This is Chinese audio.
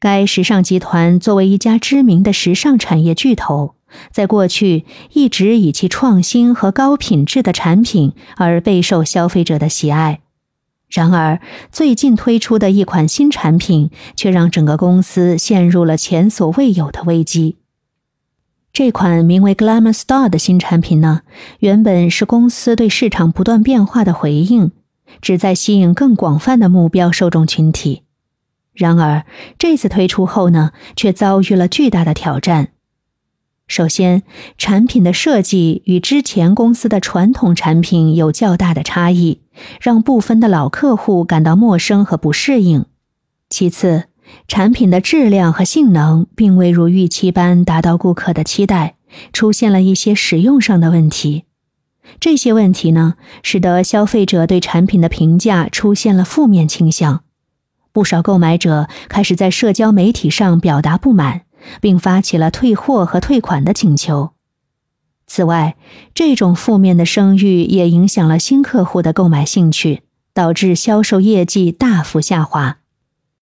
该时尚集团作为一家知名的时尚产业巨头，在过去一直以其创新和高品质的产品而备受消费者的喜爱。然而，最近推出的一款新产品却让整个公司陷入了前所未有的危机。这款名为 Glamour Star 的新产品呢，原本是公司对市场不断变化的回应，旨在吸引更广泛的目标受众群体。然而，这次推出后呢，却遭遇了巨大的挑战。首先，产品的设计与之前公司的传统产品有较大的差异，让部分的老客户感到陌生和不适应。其次，产品的质量和性能并未如预期般达到顾客的期待，出现了一些使用上的问题。这些问题呢，使得消费者对产品的评价出现了负面倾向。不少购买者开始在社交媒体上表达不满，并发起了退货和退款的请求。此外，这种负面的声誉也影响了新客户的购买兴趣，导致销售业绩大幅下滑。